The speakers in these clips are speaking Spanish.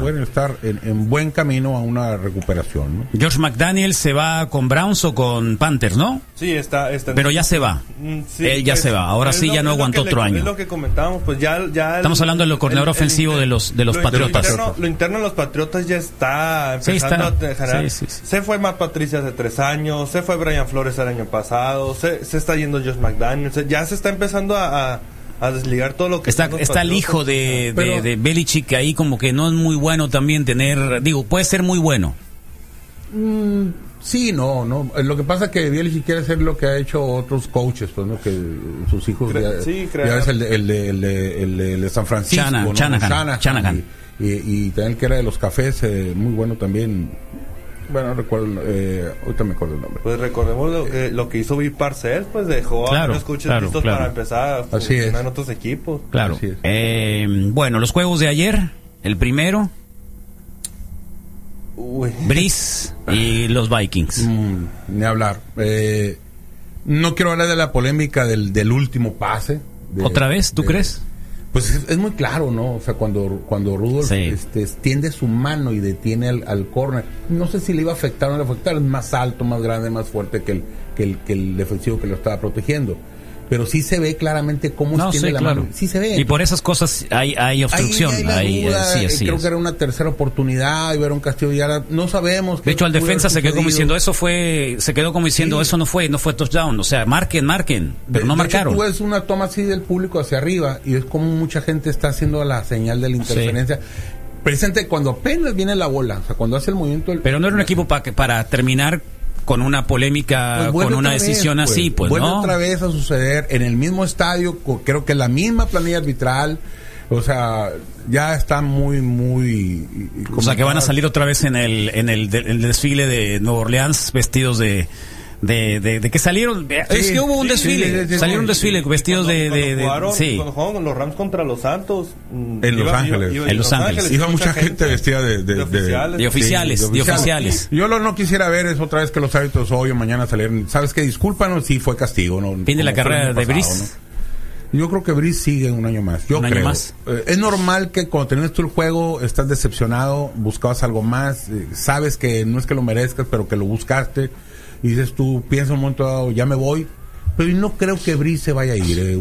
pueden estar en, buen camino a una recuperación. ¿no? George McDaniel se va con Browns o con Panthers, ¿no? Sí, está. está Pero ya se va. Mm, Él ya se va. Ahora sí ya no aguantó otro año. Es lo que comentábamos, pues ya. ya Estamos hablando del coordinador ofensivo de los, de los Patriotas. Lo interno, de los Patriotas ya está empezando a generar. se fue Matt Patricia hace tres años, se fue Brian Flores el año pasado, se, se está yendo George McDaniel, ya se está empezando a a desligar todo lo que está está el hijo de, de, Belichick ahí como que no es muy bueno también tener digo puede ser muy bueno. Mm, sí no no. Lo que pasa es que Belichick quiere hacer lo que ha hecho otros coaches pues no que sus hijos ya, sí, ya, es el de, el de, el de, San Francisco y, también que era de los cafés eh, muy bueno también bueno, recuerdo, eh, ahorita me acuerdo el nombre. Pues recordemos lo, que, lo que hizo Bill Parcells, pues dejó claro, a los coches listos para empezar a funcionar en otros equipos. Claro. Eh, bueno, los juegos de ayer, el primero. Uy. Brice y los Vikings. Mm, ni hablar. Eh, no quiero hablar de la polémica del, del último pase. ¿Otra vez? ¿Tú crees? Pues es, muy claro, ¿no? O sea, cuando, cuando Rudolf este, extiende su mano y detiene al, al corner, no sé si le iba a afectar o no le iba a afectar, es más alto, más grande, más fuerte que el, que el, que el defensivo que lo estaba protegiendo pero sí se ve claramente cómo no, sí, la mano. Sí se ve. Y por esas cosas hay, hay obstrucción. Hay, eh, creo que era una tercera oportunidad y ver un Castillo y ahora no sabemos. De hecho, al defensa se quedó como diciendo eso fue, se quedó como diciendo eso no fue, no fue touchdown. O sea, marquen, marquen, pero no marcaron. Hecho, tú ves una toma así del público hacia arriba y es como mucha gente está haciendo la señal de la interferencia presente cuando apenas viene la bola, o sea, cuando hace el movimiento. Pero no era un equipo para para terminar con una polémica, pues con una decisión pues. así, pues, vuelve otra vez a suceder en el mismo estadio, creo que la misma planilla arbitral, o sea, ya está muy, muy... O sea, que van a salir otra vez en el, en el, en el desfile de Nueva Orleans vestidos de de, de, de que salieron es que hubo un desfile salieron un desfile vestidos de, de, sí. cuando jugaron los Rams contra los Santos mm, en Los Ángeles. en Los Ángeles. Iba mucha gente vestida de, de, oficiales. De oficiales yo lo no quisiera ver es otra vez que los hábitos hoy o mañana salieron. Sabes que discúlpanos si fue castigo no fin de la carrera de Brice. Yo creo que Brice sigue un año más. Yo ¿Un Año más? Eh, es normal que cuando terminas tú el juego estás decepcionado, buscabas algo más, eh, sabes que no es que lo merezcas, pero que lo buscaste y dices tú, piensa un momento dado, ya me voy, pero no creo que Brice se vaya a ir. Eh,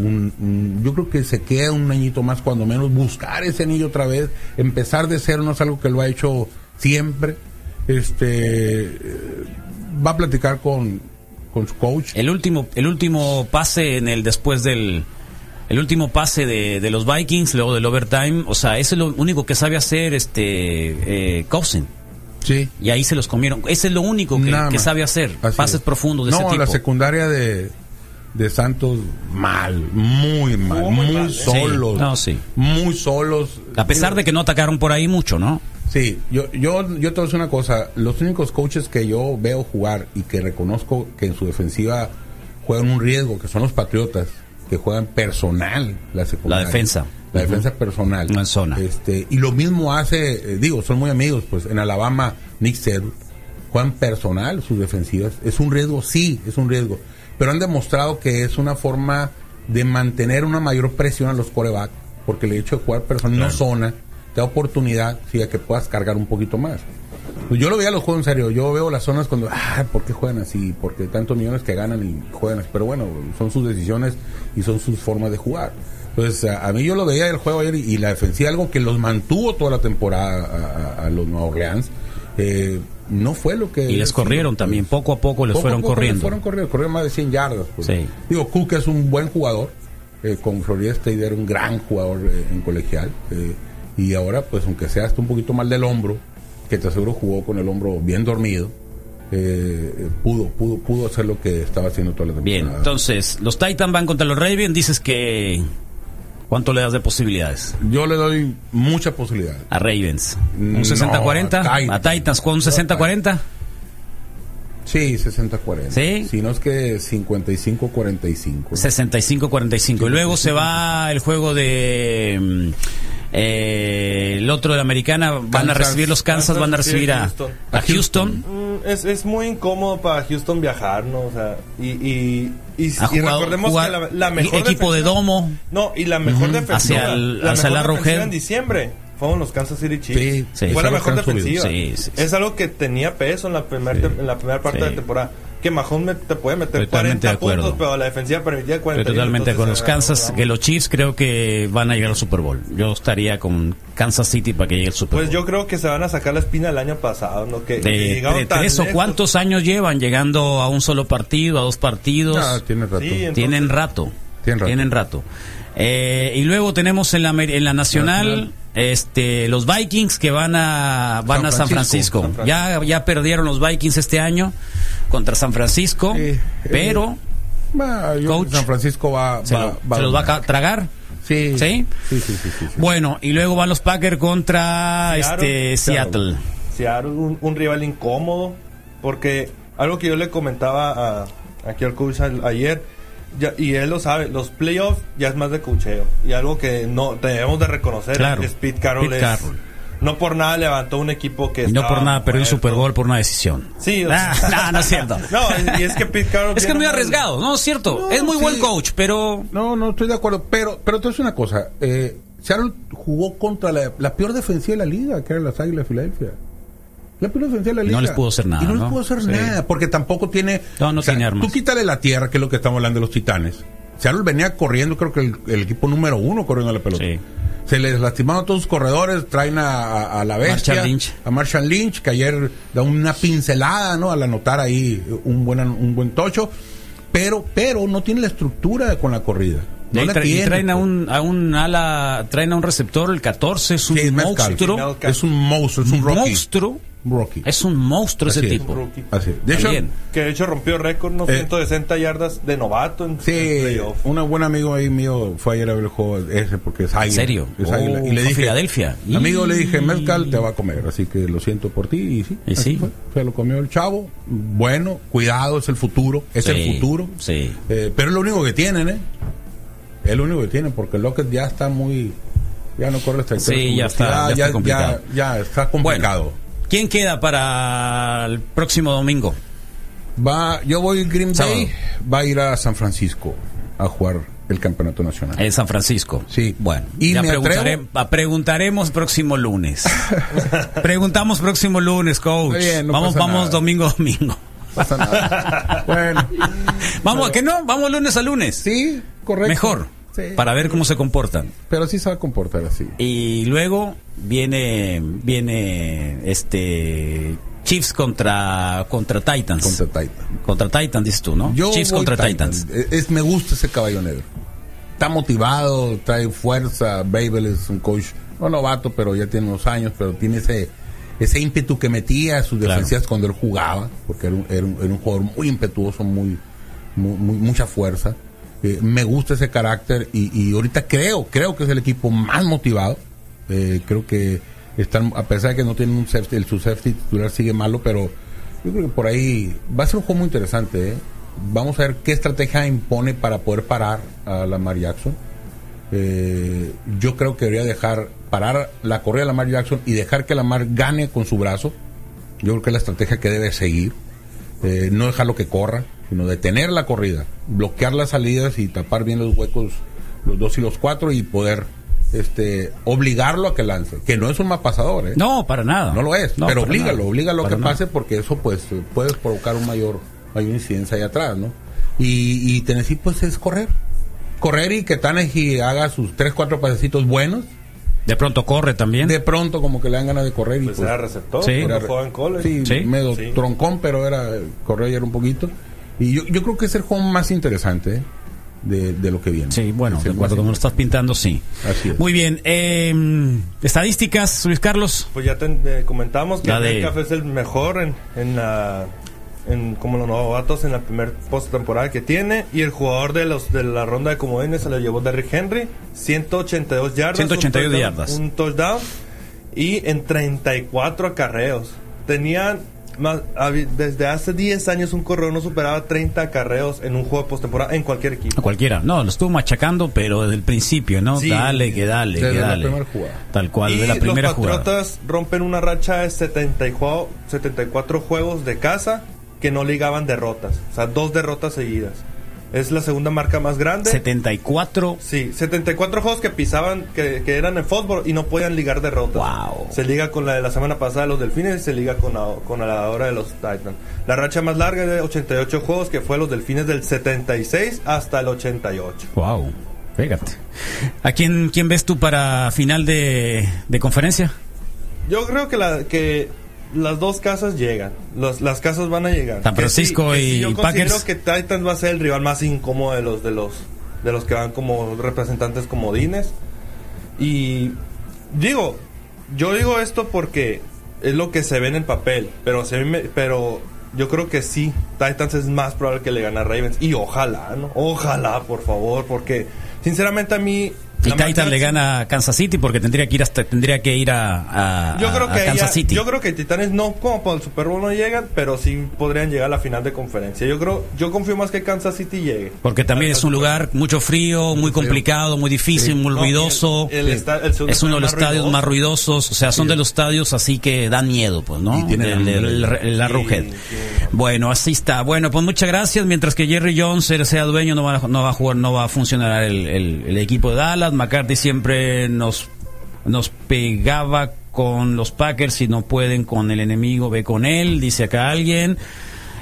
yo creo que se queda un añito más, cuando menos, buscar ese anillo otra vez, empezar de cero, no es algo que lo ha hecho siempre. Este eh, va a platicar con, con su coach. El último, el último pase en el después del el último pase de, de los Vikings, luego del overtime, o sea, es lo único que sabe hacer este eh, Cousin. Sí. Y ahí se los comieron. Ese es lo único que, sabe hacer. pases profundos de ese tipo. la secundaria de, de Santos mal, muy mal, muy, solos. No, sí. Muy solos. A pesar de que no atacaron por ahí mucho, ¿no? Sí, yo, yo, yo te voy a decir una cosa. Los únicos coaches que yo veo jugar y que reconozco que en su defensiva juegan un riesgo, que son los Patriotas, que juegan personal la secundaria. La defensa la defensa personal. en zona. Este, y lo mismo hace, eh, digo, son muy amigos, pues en Alabama, Nick Sedl, juegan personal sus defensivas. Es un riesgo, sí, es un riesgo. Pero han demostrado que es una forma de mantener una mayor presión a los corebacks, porque el hecho de jugar personal no zona te da oportunidad, sí, a que puedas cargar un poquito más. Pues yo lo veía los juegos en serio, yo veo las zonas cuando, ah, ¿por qué juegan así? Porque tantos millones que ganan y juegan así. Pero bueno, son sus decisiones y son sus formas de jugar. Entonces, a, mí yo lo veía el juego ayer y, la defensiva, algo que los mantuvo toda la temporada a, los Nueva Orleans. Eh, no fue lo que. Y les corrieron también, poco a poco les fueron corriendo. fueron corriendo, corrieron más de 100 yardas. Pues. Digo, Cook es un buen jugador, eh, con Florida State era un gran jugador eh, en colegial. y ahora, pues, aunque sea hasta un poquito mal del hombro, que te aseguro jugó con el hombro bien dormido. pudo, pudo, pudo hacer lo que estaba haciendo toda la temporada. Bien, entonces, los Titans van contra los Ravens, dices que ¿Cuánto le das de posibilidades? Yo le doy mucha posibilidad. A Ravens. ¿Un 60-40? a, Titans. ¿Con un 60-40? Sí, 60-40. ¿Sí? Si no es que 55-45. 65-45. Y luego se va el juego de... Eh, el otro de la americana van a recibir los Kansas, van a recibir a, a Houston. Mm, es, es, muy incómodo para Houston viajar, ¿no? O sea, y, y, y, recordemos que la, mejor equipo de domo. No, y la mejor defensa hacia, la, hacia la en diciembre fueron los Kansas City Chiefs. fue la mejor defensiva. es algo que tenía peso en la, en la primera parte de la temporada que Mahomes te puede meter totalmente 40 puntos, pero la defensiva permitía 40 Totalmente con los Kansas, que los Chiefs creo que van a llegar al Super Bowl. Yo estaría con Kansas City para que llegue al Super pues Bowl. Pues yo creo que se van a sacar la espina el año pasado, ¿no? Que, de, tres o cuántos años llevan llegando a un solo partido, a dos partidos. Ah, tienen rato. tienen rato. Tienen rato. Eh, y luego tenemos en la, en la nacional, este los Vikings que van a van a San Francisco. Ya ya perdieron los Vikings este año contra San Francisco, eh, pero San Francisco va, se, los va a tragar. Sí. ¿Sí? Sí, sí, sí, Bueno, y luego van los Packers contra Seattle, este Seattle. Seattle, un, rival incómodo, porque algo que yo le comentaba a, aquí al coach ayer, y él lo sabe, los playoffs ya es más de cucheo. Y algo que no debemos de reconocer claro. es Pete Carroll. no por nada levantó un equipo que... No por nada perdió el Super Bowl por una decisión. Sí. no, no es cierto. no, y es que Pete Carroll... Es que es muy arriesgado, ¿no? Es cierto. es muy buen coach, pero... No, no, estoy de acuerdo. Pero, pero te una cosa. Eh, Seattle jugó contra la, la, peor defensiva de la liga, que eran las Águilas de Filadelfia. La peor defensiva de la liga. No les pudo hacer nada. Y no, les pudo hacer nada, porque tampoco tiene. No, no tiene armas. Tú quítale la tierra, que es lo que estamos hablando de los titanes. Seattle venía corriendo, creo que el, equipo número uno corriendo la pelota. Sí. Se les lastimaron todos sus corredores, traen a, la bestia, Marshall Lynch. a Marshall Lynch, que ayer da una pincelada, ¿no? Al anotar ahí un buen, un buen tocho, pero, pero no tiene la estructura con la corrida. No la tiene, traen a pues. un, a un ala, traen a un receptor, el 14, es un monstruo. Es un monstruo, es un monstruo es un monstruo ese tipo. De hecho, que de hecho rompió récord, ¿no? 160 eh, yardas de novato en Sí, un buen amigo ahí mío fue ayer a ver el juego ese porque es águila. ¿En serio? Oh, y le dije, Filadelfia. Amigo, le dije, Mezcal te va a comer, así que lo siento por ti. Y sí, ¿Y sí? se lo comió el chavo. Bueno, cuidado, es el futuro. Es el futuro. Sí. Eh, pero es lo único que tienen, ¿eh? Es lo único que tienen porque Lockett ya está muy. Ya no corre esta Sí, ya está, ya, ya, ya, está complicado. ¿Quién queda para el próximo domingo? Va, yo voy Green Bay, va a ir a San Francisco a jugar el campeonato nacional. En San Francisco. Sí. Bueno, y ya preguntaremos próximo lunes. Preguntamos próximo lunes, coach. vamos, vamos domingo domingo. Pasa nada. bueno. Vamos, ¿qué no? Vamos lunes a lunes. Sí, correcto. Mejor. Para ver cómo se comportan. Pero sí se va a comportar así. Y luego viene viene este Chiefs contra contra Titans. Contra Titans. Contra Titans dices tú, ¿no? Chiefs contra Titans. Es, me gusta ese caballo negro. Está motivado, trae fuerza. Babel es un coach no novato, pero ya tiene unos años, pero tiene ese ese ímpetu que metía a sus defensivas cuando él jugaba, porque era un, era un, jugador muy impetuoso, muy, muy mucha fuerza. Eh, me gusta ese carácter y, ahorita creo, creo que es el equipo más motivado. Eh, creo que están, a pesar de que no tienen un safety, el su safety titular sigue malo, pero yo creo que por ahí va a ser un juego muy interesante. ¿eh? Vamos a ver qué estrategia impone para poder parar a Lamar Jackson. yo creo que debería dejar parar la corrida de Lamar Jackson y dejar que Lamar gane con su brazo. Yo creo que es la estrategia que debe seguir. no dejarlo que corra sino detener la corrida, bloquear las salidas y tapar bien los huecos, los dos y los cuatro y poder este obligarlo a que lance, que no es un más pasador, ¿eh? No, para nada. No lo es, pero oblígalo, oblígalo a que pase porque eso pues puede provocar un mayor, mayor incidencia ahí atrás, ¿no? Y, y Tennessee pues es correr. Correr y que Tannehill haga sus tres, cuatro pasecitos buenos. De pronto corre también. De pronto como que le dan ganas de correr. y pues, pues era receptor, sí. era, en Sí, medio troncón, pero era correr era un poquito. Y yo, yo creo que es el juego más interesante de, de lo que viene. Sí, bueno, de acuerdo como lo estás pintando, sí. Así es. Muy bien. Eh, estadísticas, Luis Carlos. Pues ya te, comentamos que el Café es el mejor en, en la en, como los novatos en la primer postemporada que tiene y el jugador de los de la ronda de comodines se lo llevó Derrick Henry 182 yardas 182 yardas un touchdown y en 34 acarreos tenían desde hace 10 años un corredor no superaba 30 carreos en un juego de postemporada en cualquier equipo. cualquiera. No, lo estuvo machacando, pero desde el principio, ¿no? dale, que dale, que dale. Tal cual, de la primera los Patriotas rompen una racha de 74, 74 juegos de casa que no ligaban derrotas. O sea, dos derrotas seguidas. Es la segunda marca más grande. 74. Sí, 74 juegos que pisaban, que, eran en fútbol y no podían ligar derrotas. Wow. Se liga con la de la semana pasada de los Delfines y se liga con la, con la hora de los Titans. La racha más larga es de 88 juegos que fue los Delfines del 76 hasta el 88. Wow. Fíjate. ¿A quién, quién ves tú para final de, de conferencia? Yo creo que la que las dos casas llegan. las casas van a llegar. San Francisco y, yo Packers. que Titans va a ser el rival más incómodo de los de los de los que van como representantes comodines. Y digo, yo digo esto porque es lo que se ve en el papel, pero se pero yo creo que sí, Titans es más probable que le gane a Ravens y ojalá, ¿no? Ojalá, por favor, porque sinceramente a mí y Titan le gana a Kansas City porque tendría que ir hasta tendría que ir a, yo creo que Kansas City. Yo creo que Titanes no como para el Super Bowl no llegan, pero sí podrían llegar a la final de conferencia. Yo creo yo confío más que Kansas City llegue. Porque también es un lugar mucho frío, muy complicado, muy difícil, muy ruidoso. es uno de los estadios más ruidosos, o sea, son de los estadios así que dan miedo, pues, ¿no? Y la Arrowhead. Bueno, así está. Bueno, pues muchas gracias. Mientras que Jerry Jones sea dueño, no va, no va a jugar, no va a funcionar el, el equipo de Dallas. McCarthy siempre nos, nos pegaba con los Packers, si no pueden con el enemigo, ve con él, dice acá alguien.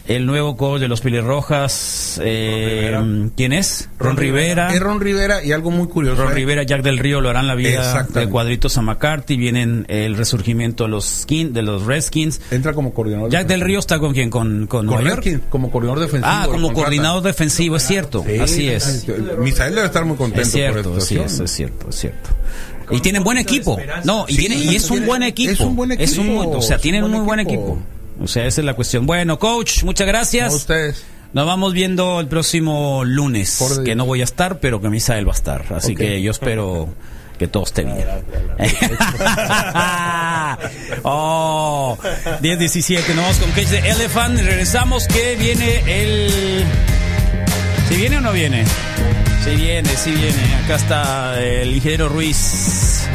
El nuevo coach de los Piles Rojas, eh, ¿quién es? Ron, Rivera. Es Ron Rivera y algo muy curioso. Ron ¿eh? Rivera, Jack del Río lo harán la vida de cuadritos a McCarthy. Vienen el resurgimiento de los skin, de los Redskins. Entra como coordinador. Jack del Río está con quién? Con, con, Nueva York? como coordinador defensivo. Ah, como coordinador defensivo, es cierto. Así es. Misael debe estar muy contento. Es cierto, sí, es, es cierto, es cierto. Y tienen buen equipo. No, y, tiene, y es un buen equipo. Es un buen equipo. Es un, o sea, tienen un muy buen equipo. O sea, esa es la cuestión. Bueno, coach, muchas gracias. A ustedes. Nos vamos viendo el próximo lunes, que no voy a estar, pero que Misael va a estar. Así que yo espero que todo esté bien. oh, 10-17, nos vamos con Cage de Elephant. Regresamos, que viene el... ¿Si viene o no viene? Si viene, si viene. Acá está el ingeniero Ruiz.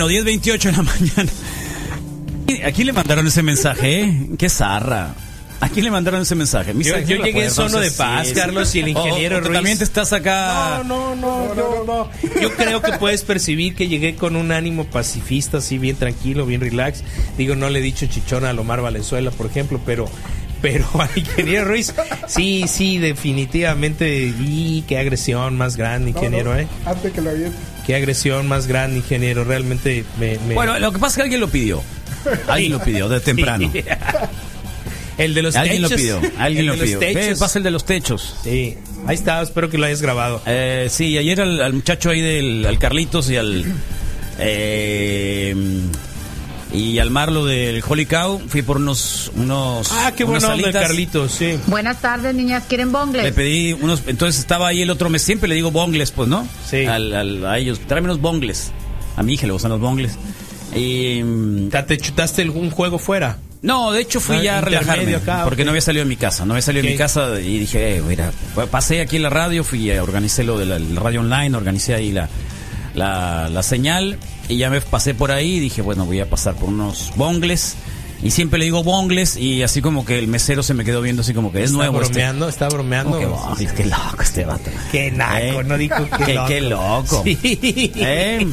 Bueno, 10.28 de la mañana. Aquí le mandaron ese mensaje, ¿eh? Qué zarra. ¿A quién le mandaron ese mensaje? yo, llegué en sono de paz, Carlos, y el ingeniero Ruiz. También te estás acá. No, no, no, no, Yo creo que puedes percibir que llegué con un ánimo pacifista, así bien tranquilo, bien relax. Digo, no le he dicho chichona a Lomar Valenzuela, por ejemplo, pero pero al ingeniero Ruiz, sí, sí, definitivamente. Y qué agresión más grande, ingeniero, ¿eh? Antes que lo Qué agresión más grande, ingeniero. Realmente me, Bueno, lo que pasa es que alguien lo pidió. Alguien lo pidió de temprano. El de los ¿Alguien techos. lo pidió. Alguien lo pidió. Ve, pasa el de los techos. Sí. Ahí está, espero que lo hayas grabado. Eh, sí, ayer al, muchacho ahí del al Carlitos y al eh, y al Marlo del Holy Cow fui por unos unos Ah, qué bueno de Carlitos, sí. Buenas tardes, niñas, ¿quieren bongles? Le pedí unos entonces estaba ahí el otro mes, siempre le digo bongles, pues, ¿no? Sí. Al, a ellos, tráeme unos bongles. A mi hija le gustan los bongles. Y ¿Te chutaste algún juego fuera? No, de hecho fui ah, ya a relajarme porque no había salido de mi casa, no había salido de mi casa y dije, eh, mira, pasé aquí en la radio, fui, a, organicé lo de la, radio online, organicé ahí la, la, la, señal y ya me pasé por ahí y dije, bueno, voy a pasar por unos bongles. Y siempre le digo bongles y así como que el mesero se me quedó viendo así como que es nuevo. Este". Bromeando, Está bromeando, está bromeando. Qué loco este vato. Qué naco, ¿Eh? no dijo que qué, loco. Qué loco. Sí. ¿Eh?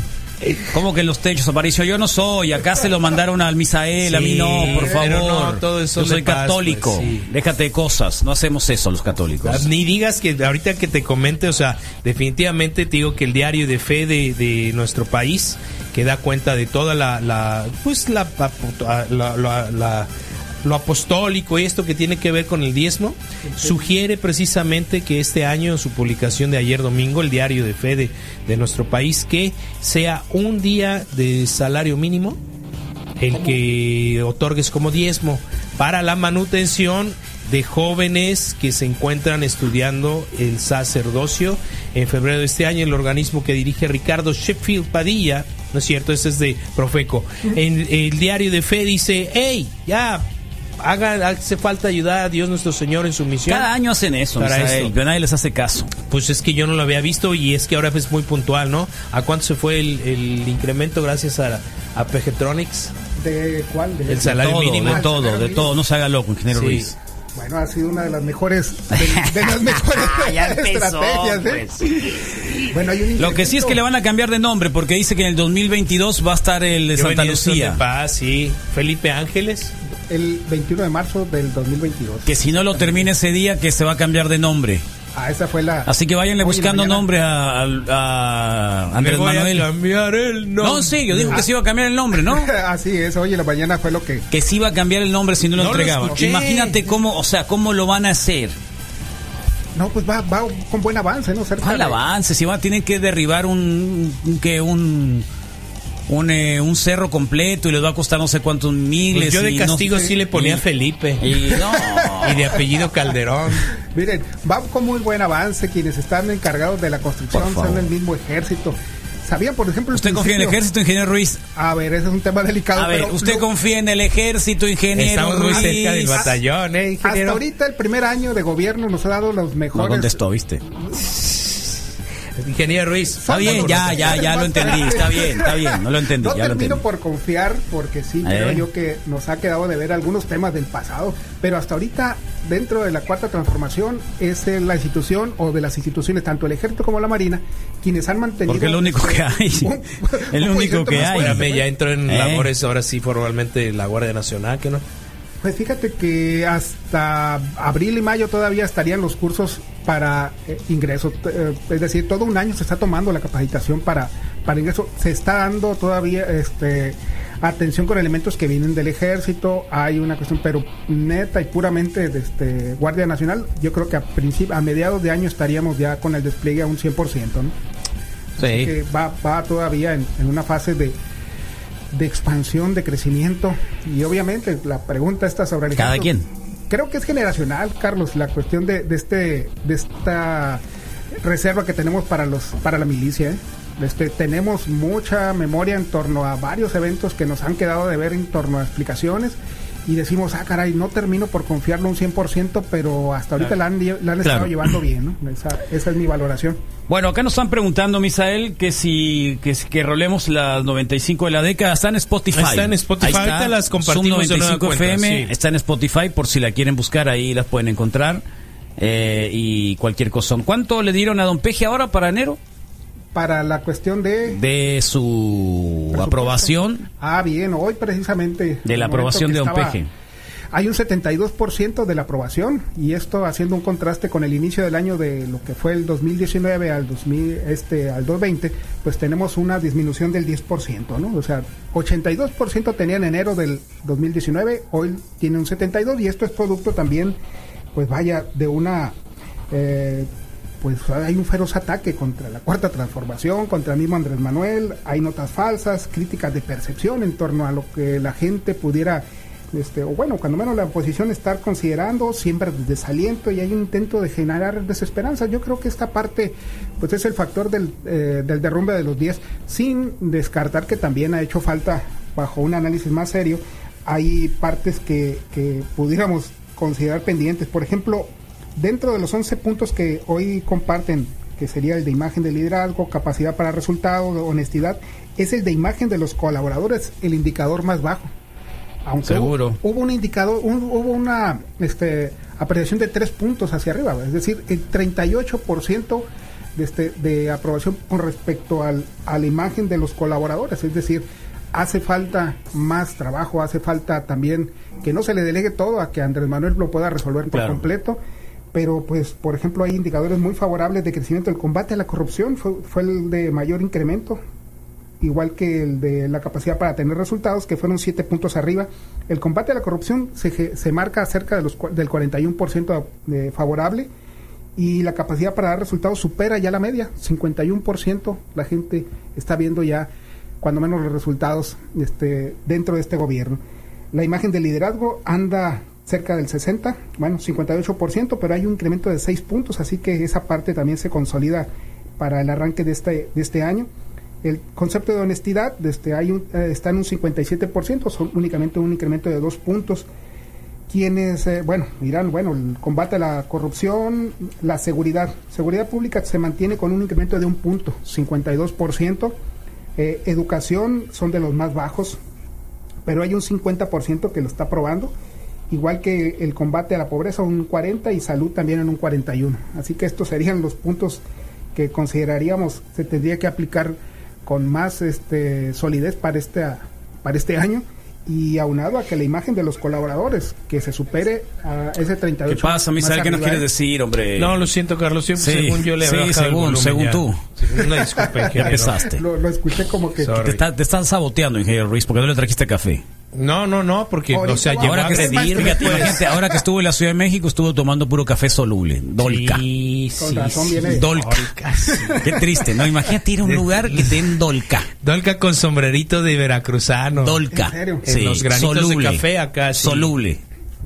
¿Cómo que los techos, Aparicio? Yo no soy. Acá se lo mandaron al Misael, a mí no, por favor. todo eso Yo soy católico. Pues, Déjate de cosas. No hacemos eso los católicos. Ah, ni digas que ahorita que te comente, o sea, definitivamente te digo que el diario de fe de, nuestro país, que da cuenta de toda la, la pues la, la lo apostólico y esto que tiene que ver con el diezmo, sugiere precisamente que este año, en su publicación de ayer domingo, el diario de fe de, nuestro país, que sea un día de salario mínimo el que otorgues como diezmo para la manutención de jóvenes que se encuentran estudiando el sacerdocio. En febrero de este año, el organismo que dirige Ricardo Sheffield Padilla, ¿no es cierto? Ese es de Profeco. En el diario de fe dice, hey, ya haga, hace falta ayudar a Dios nuestro Señor en su misión. Cada año hacen eso, para pero nadie les hace caso. Pues es que yo no lo había visto y es que ahora es muy puntual, ¿no? ¿A cuánto se fue el, incremento gracias a, a Pegetronics? ¿De cuál? el salario mínimo. De todo, de todo, no se haga loco, ingeniero Ruiz. Bueno, ha sido una de las mejores de, las mejores estrategias. ¿eh? Pues. Bueno, Lo que sí es que le van a cambiar de nombre porque dice que en el 2022 va a estar el de Santa Lucía. Paz, sí. Felipe Ángeles el 21 de marzo del 2022. Que si no lo termina ese día, que se va a cambiar de nombre. Ah, esa fue la. Así que váyanle buscando nombre a, Andrés Manuel. cambiar el nombre. No, sí, yo dijo que se iba a cambiar el nombre, ¿no? Así es, oye, la mañana fue lo que. Que se iba a cambiar el nombre si no lo entregaba. Imagínate cómo, o sea, cómo lo van a hacer. No, pues va, va con buen avance, ¿no? el avance, si va, tienen que derribar un, que un un, eh, un cerro completo y les va a costar no sé cuántos miles. Pues yo de castigo sí le ponía Felipe. Y, y de apellido Calderón. Miren, va con muy buen avance. Quienes están encargados de la construcción son el mismo ejército. ¿Sabían, por ejemplo? ¿Usted confía en el ejército, ingeniero Ruiz? A ver, ese es un tema delicado. A ver, ¿usted confía en el ejército, ingeniero Estamos muy cerca del batallón, ¿eh, ingeniero? Hasta ahorita, el primer año de gobierno nos ha dado los mejores. No contestó, ¿viste? Ingeniero Ruiz. Está bien, ya, ya, ya lo entendí. Está bien, está bien. No lo entendí. No ya termino por confiar, porque sí, creo ¿Eh? yo que nos ha quedado de ver algunos temas del pasado. Pero hasta ahorita, dentro de la cuarta transformación, es la institución o de las instituciones, tanto el ejército como la marina, quienes han mantenido. Porque es lo único que hay. el único que hay. Espérame, ya entró en ¿Eh? labores ahora sí formalmente la Guardia Nacional, ¿que no? Pues fíjate que hasta abril y mayo todavía estarían los cursos para eh, ingreso. Eh, es decir, todo un año se está tomando la capacitación para, para ingreso. Se está dando todavía este atención con elementos que vienen del ejército. Hay una cuestión, pero neta y puramente de este Guardia Nacional, yo creo que a, a mediados de año estaríamos ya con el despliegue a un 100%. ¿no? Sí. que va, va todavía en una fase de de expansión, de crecimiento. Y obviamente la pregunta está sobre el Cada quien. Creo que es generacional, Carlos, la cuestión de, de, este, de esta reserva que tenemos para, los, para la milicia. ¿eh? Este, tenemos mucha memoria en torno a varios eventos que nos han quedado de ver en torno a explicaciones y decimos, ah, caray, no termino por confiarlo un 100%, pero hasta ahorita la han, estado llevando bien, ¿no? Esa, esa, es mi valoración. Bueno, acá nos están preguntando, Misael, que si que, que rolemos las 95 de la década. Está en Spotify. Está en Spotify, ahí está, las compartimos 95 FM, está en Spotify, por si la quieren buscar, ahí las pueden encontrar. Eh, y cualquier cosa. ¿Cuánto le dieron a Don Peje ahora para enero? Para la cuestión de... De su aprobación. Ah, bien, hoy precisamente... De la aprobación de Don Peje. Hay un 72% de la aprobación y esto haciendo un contraste con el inicio del año de lo que fue el 2019 al 2000 este al 2020, pues tenemos una disminución del 10%, ¿no? O sea, 82% tenía en enero del 2019, hoy tiene un 72 y esto es producto también pues vaya de una eh, pues hay un feroz ataque contra la cuarta transformación, contra el mismo Andrés Manuel, hay notas falsas, críticas de percepción en torno a lo que la gente pudiera, este, o bueno, cuando menos la oposición estar considerando, siempre desaliento y hay un intento de generar desesperanza. Yo creo que esta parte, pues es el factor del, eh, del derrumbe de los 10, sin descartar que también ha hecho falta, bajo un análisis más serio, hay partes que, que pudiéramos considerar pendientes. Por ejemplo, Dentro de los 11 puntos que hoy comparten, que sería el de imagen de liderazgo, capacidad para resultados, honestidad, es el de imagen de los colaboradores, el indicador más bajo. Aunque Seguro. Hubo, un indicador, hubo una este, apreciación de tres puntos hacia arriba, es decir, el 38% de, este, de aprobación con respecto al, a la imagen de los colaboradores, es decir, hace falta más trabajo, hace falta también que no se le delegue todo a que Andrés Manuel lo pueda resolver por completo, pero pues por ejemplo hay indicadores muy favorables de crecimiento del combate a la corrupción, fue, fue el de mayor incremento, igual que el de la capacidad para tener resultados, que fueron siete puntos arriba. El combate a la corrupción se, se marca cerca de los, del 41% de favorable y la capacidad para dar resultados supera ya la media, 51%. La gente está viendo ya, cuando menos, los resultados este, dentro de este gobierno. La imagen de liderazgo anda cerca del 60, bueno, 58%, pero hay un incremento de 6 puntos, así que esa parte también se consolida para el arranque de este, de este año. El concepto de honestidad desde hay un, eh, está en un 57%, son únicamente un incremento de 2 puntos. Quienes, eh, bueno, dirán, bueno, el combate a la corrupción, la seguridad. Seguridad pública se mantiene con un incremento de un punto, 52%. Eh, educación son de los más bajos, pero hay un 50% que lo está aprobando igual que el combate a la pobreza un 40 y salud también en un 41. Así que estos serían los puntos que consideraríamos se tendría que aplicar con más este solidez para este para este año y aunado a que la imagen de los colaboradores que se supere a ese 38 ¿Qué pasa, Misael? ¿Qué nos quieres decir, hombre? No, lo siento, Carlos. según yo le Sí, según, según tú. Una disculpa, Ya empezaste. Lo, lo, escuché como que... Te, está, te están saboteando, ingeniero Ruiz, porque no le trajiste café. No, no, no, porque Ahorita o sea, vamos ahora a que, fíjate, imagínate, ahora que estuvo en la Ciudad de México, estuvo tomando puro café soluble, Dolca. Sí, Con sí, sí. Dolca. Qué triste, ¿no? Imagínate ir a un lugar que te den Dolca. Dolca con sombrerito de veracruzano. Dolca. ¿En serio? En los granitos de café acá, sí. Soluble.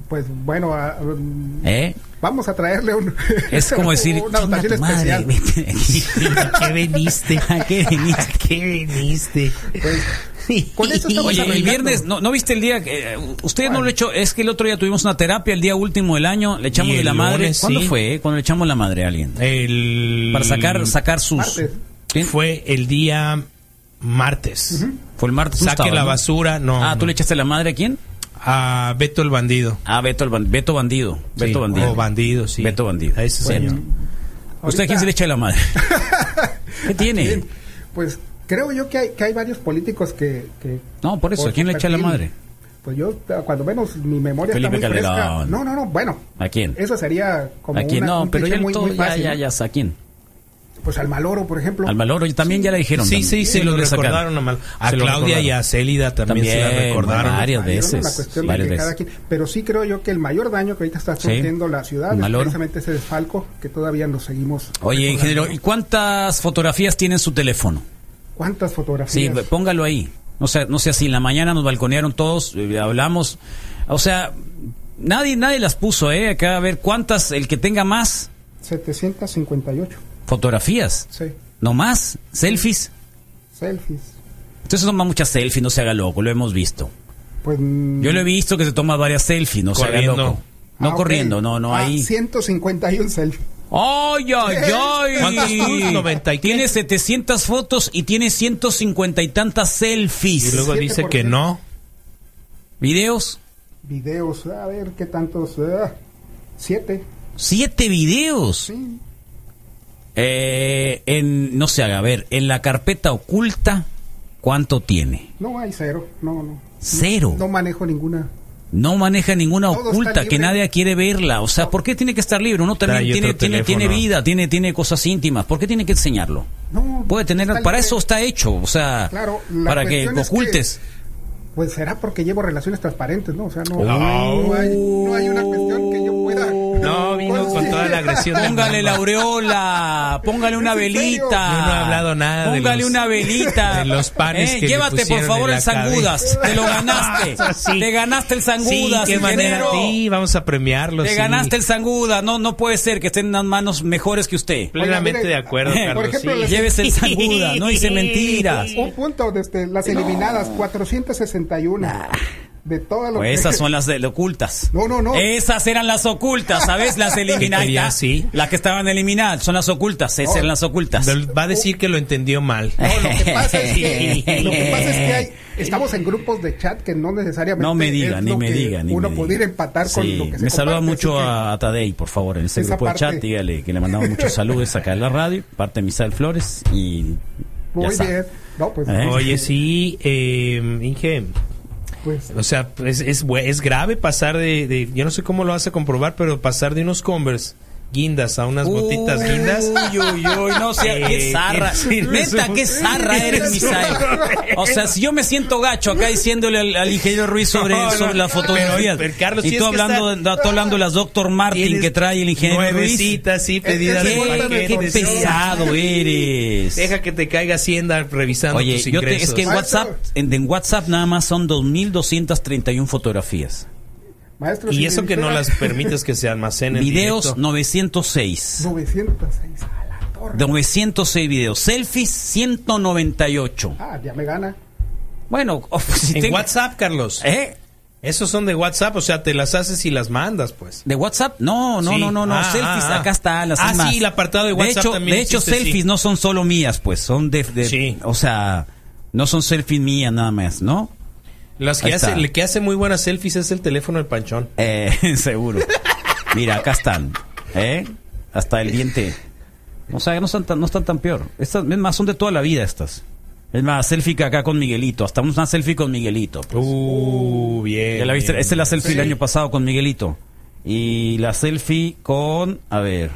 Pues bueno, a- um, ¿Eh? vamos a traerle un... Es como decir, una "Chinga dotación tu madre, especial. vete de aquí". ¿A qué veniste? ¿A qué viniste? ¿A qué viniste? Con eso estamos Oye, el viernes, ¿no, ¿no viste el día? que eh, ustedes no lo hecho, es que el otro día tuvimos una terapia, el día último del año, le echamos de la madre. ¿Cuándo sí. fue? eh? Cuando le echamos la madre a alguien. El... Para sacar, sacar sus... Fue el día martes. Fue el martes. Saque la ¿no? basura, no. Ah, ¿tú no. le echaste la madre a quién? A Beto el bandido. Ah, Beto, el ban- Beto Bandido. Beto Sí, Bandido. O bandido, sí. Beto Bandido. A ese Bueno. señor. ¿Usted a quién se le echa la madre? ¿Qué tiene? Pues creo yo que hay, que hay varios políticos que... que No, por eso, por ¿a quién le echa la madre? Pues yo, cuando menos mi memoria Felipe está muy fresca. Calderón. No, no, no, bueno. ¿A quién? Eso sería como ¿A quién? una- No, un pero ya, muy, todo- muy ya, fácil, ya, ¿a quién? Pues al Maloro, por ejemplo. Al Maloro, y también ya le dijeron. Sí, sí, se lo recordaron a, Mal- a Se lo Claudia recordaron. y a Célida también, se la recordaron. varias veces, varias veces. cada quien- pero sí creo yo que el mayor daño que ahorita está Sí. sufriendo la ciudad es precisamente ese desfalco que todavía nos seguimos. Oye, recordando. ingeniero, ¿y cuántas fotografías tiene en su teléfono? ¿Cuántas Sí, fotografías? póngalo ahí. O sea, no sé si en la mañana nos balconearon todos, eh, hablamos. O sea, nadie nadie las puso, ¿eh? Acá a ver cuántas, el que tenga más 758. fotografías. Sí. ¿No más? ¿Selfies? Selfies. Entonces toma muchas selfies, no se haga loco, lo hemos visto. Pues. mm, Yo lo he visto que se toma varias selfies, no se haga Corriendo. loco. No ah, corriendo, no, no, Ah, ahí. 151 selfies. ¡Ay, ay, ay! ¿Cuántas. Tiene 700 fotos y tiene 150 y tantas selfies. Y luego dice que 7%. no. ¿Videos? Videos, a ver qué tantos. ah, siete. ¡Siete videos! Sí. Eh, en, no sé, a ver, en la carpeta oculta, ¿cuánto tiene? No hay cero. No, no. Cero. No manejo ninguna. No maneja ninguna oculta que nadie quiere verla. O sea, ¿por qué tiene que estar libre? Uno también Trae tiene, tiene, tiene vida, tiene, tiene cosas íntimas. ¿Por qué tiene que enseñarlo? No. Puede tener, para libre. eso está hecho. O sea, Claro, la para que ocultes. Pues será porque llevo relaciones transparentes, ¿no? O sea, no, Oh. no, hay, no hay una cuestión que yo pueda. No, vino con toda la agresión Póngale la aureola, póngale una velita. Yo no he hablado nada de Póngale los- una velita. de los panes que le Llévate por favor el sangudas. Te lo ganaste. Sí. Te ganaste el Sí, sangudas. qué manera. Sí, vamos a premiarlo. Te sí. ganaste el sangudas. No, no puede ser que estén en las manos mejores que usted. Plenamente mire, de acuerdo, por Carlos. ejemplo, sí. Llévese el sangudas. No dice mentiras. Un punto desde las eliminadas, 461. De todas pues esas son las de, ocultas. No, no, no. Esas eran las ocultas, ¿sabes? Las eliminadas. sí. Las que estaban eliminadas, son las ocultas, esas eran las ocultas. Va a decir que lo entendió mal. No, lo que pasa es que, lo que, pasa es que hay, estamos en grupos de chat que no necesariamente. No me diga, ni me diga. Ni uno me puede ir empatar con lo que se Me saluda comparte, mucho a, a Tadei, por favor, en ese grupo de chat. Dígale que le mandamos muchos saludos acá en la radio, parte de Misael Flores. Y. ya Muy sabe. bien. No, pues, ¿Eh? Oye, sí, eh, Inge, pues. O sea, es, es, es grave pasar de, de- yo no sé cómo lo a comprobar, pero pasar de unos Converse guindas a unas botitas guindas. Uy, uy, uy, no sé, qué Eh, zarra. Neta, qué zarra eres, Misael. O sea, si yo me siento gacho acá diciéndole al, al ingeniero Ruiz sobre, No, no, sobre pero- pero, Carlos, y tú hablando, está- tú hablando de las Dr. Martin que trae el ingeniero Ruiz. Sí, pedidas Qué- de Qué, pesado eres. Deja que te caiga Hacienda revisando Oye, tus yo te- ingresos. es que en. WhatsApp, en, en WhatsApp nada más son 2.231 fotografías. Maestro. y eso que no las permites que se almacenen. Videos directo. 906. 906 a la torre. 906 videos. Selfies 198. Ah, ya me gana. Bueno, oh, pues, si En tengo- WhatsApp, Carlos. ¿Eh? Esos son de WhatsApp, o sea, te las haces y las mandas, pues. ¿De WhatsApp? No, no, Sí. no, no, no. Ah, selfies, ah, ah. acá está. Las Ah, sí, el apartado de WhatsApp hecho, también De hecho, existe, selfies sí. no son solo mías, pues. Son de. de- Sí. O sea, no son selfies mías nada más, ¿no? Las que hace, el que hace muy buenas selfies es el teléfono del panchón. Eh, seguro. Mira, acá están. ¿Eh? Hasta el diente. O sea, no están tan, no están tan peor. Estas, es más, son de toda la vida estas. Es más, selfie que acá con Miguelito. Hasta una selfie con Miguelito. pues. Uh, bien. Ya la viste, bien. esta es la selfie del año pasado con Miguelito. Y la selfie con, a ver,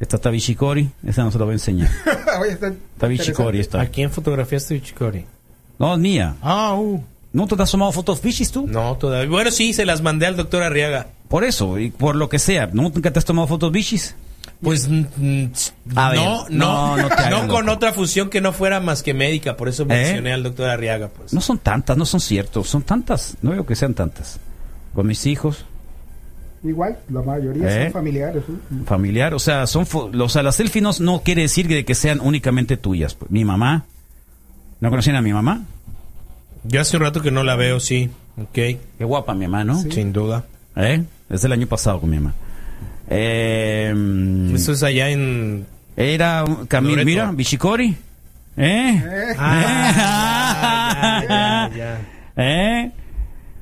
esta está Bichicori, esa no se la voy a enseñar. Oye, está Está Bichicori esta. ¿A quién fotografiaste, Chicori? No, es mía. Ah, uh. ¿No te has tomado fotos Bichis tú? No, todavía. Bueno, sí, se las mandé al doctor Arriaga. Por eso, y por lo que sea. ¿Nunca te has tomado fotos Bichis? Pues mm, A ver, no, no, no, no te hagas no con otra función que no fuera más que médica, por eso mencioné al doctor Arriaga, pues. No son tantas, no son ciertos, son tantas. No veo que sean tantas. Con mis hijos, Igual, la mayoría ¿Eh? son familiares. ¿sí? familiar, o sea, son, fo- o sea, las selfies no, no quiere decir que, que sean únicamente tuyas. pues. Mi mamá, ¿no conocían a mi mamá? Yo hace un rato que no la veo, sí. Ok, Qué guapa mi mamá, ¿no? sin duda. ¿Eh? Es el año pasado con mi mamá. Eh, Eso es allá en... era un Camilo, Loreto. mira, Bichicori. ¿Eh? Ah, ya, ya, ya. ¿Eh?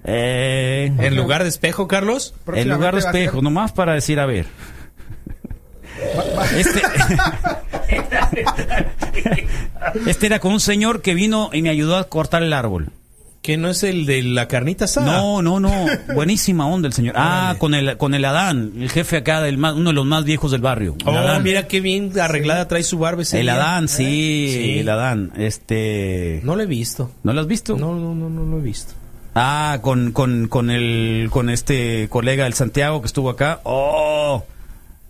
Eh, ¿En lugar de espejo, Carlos? en lugar de espejo, nomás para decir, a ver. Este, este era con un señor que vino y me ayudó a cortar el árbol. Que no es el de la carnita asada. No, no, no. Buenísima onda el señor. Ah, con el, con el Adán, el jefe acá, del más, uno de los más viejos del barrio. El Oh, Adán. mira qué bien arreglada trae su barba ese El día. Adán, sí, Sí. el Adán. Este. No lo he visto. ¿No lo has visto? No, no, no, no lo he visto. Ah, con, con, con el, con este colega del Santiago que estuvo acá. Oh,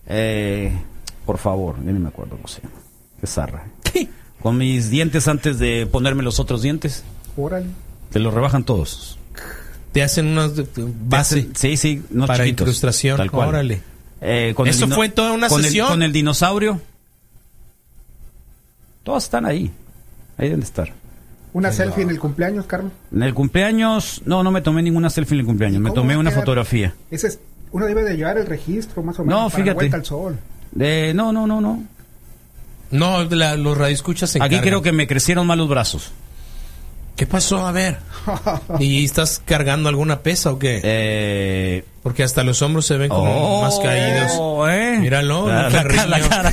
eh, por favor, ya ni me acuerdo cómo se llama. Qué zarra. Con mis dientes antes de ponerme los otros dientes. Órale. Te los rebajan todos. Te hacen unas base Sí, sí, unos para chiquitos, incrustación. Tal cual. Órale. Eh, con el ¿Eso fue toda una con el- sesión? con el dinosaurio. Todos están ahí. Ahí deben de estar. Una selfie en el cumpleaños, Carlos. En el cumpleaños, no, no me tomé ninguna selfie en el cumpleaños. Me ¿Cómo tomé una quedar? fotografía. Ese es, uno debe de llevar el registro, más o menos. No, para la fíjate. vuelta al sol. De, no, no, no, no. No, la- los radioescuchas se Aquí encargan. creo que me crecieron mal los brazos. ¿Qué pasó? A ver. ¿Y estás cargando alguna pesa o qué? Eh, Porque hasta los hombros se ven como oh, más caídos. ¿eh? Míralo, La- Ferriño. cara.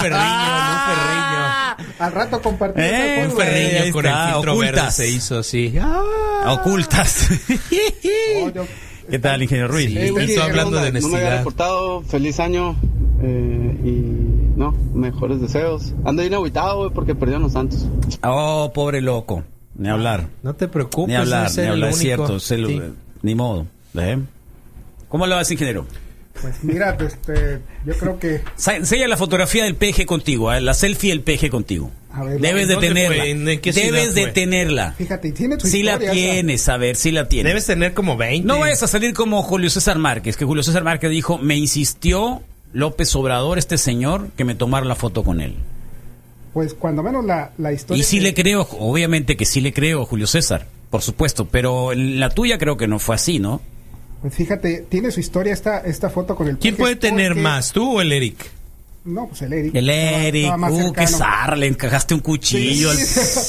Ferriño, Al rato compartí Eh, esa Lu foto, Ahí Ferriño. Con el filtro verde ocultas. se hizo así. Ocultas. Oh, yo- ¿Qué tal, ingeniero Ruiz? Sí. Hey, Estoy oye, ¿qué hablando onda? de No me había honestidad. reportado. Feliz año. eh, y no, mejores deseos. Ando bien agüitado, güey, porque perdieron los Santos. Oh, pobre loco. Ni hablar. No te preocupes. Ni hablar, ni hablar. Es cierto. Sí. Ni modo. ¿Eh? ¿Cómo le vas, ingeniero? Pues mira, este, yo creo que Enseña la fotografía del peje contigo, eh, la selfie del peje contigo. A ver, Debes de ¿dónde tenerla. Debes de tenerla. fíjate, tiene Sí la historia esa. tienes, a ver, sí la tienes. Debes tener como 20. No vayas a salir como Julio César Márquez, que Julio César Márquez dijo, me insistió López Obrador, este señor, que me tomara la foto con él. Pues cuando menos la, la historia. Y sí que- le creo, obviamente que sí le creo a Julio César, por supuesto, pero la tuya creo que no fue así, ¿no? Pues fíjate, tiene su historia esta, esta foto con el ¿Quién puede tener más, tú o el Eric? No, pues el Eric. El Eric, uh, qué zarra, le encajaste un cuchillo.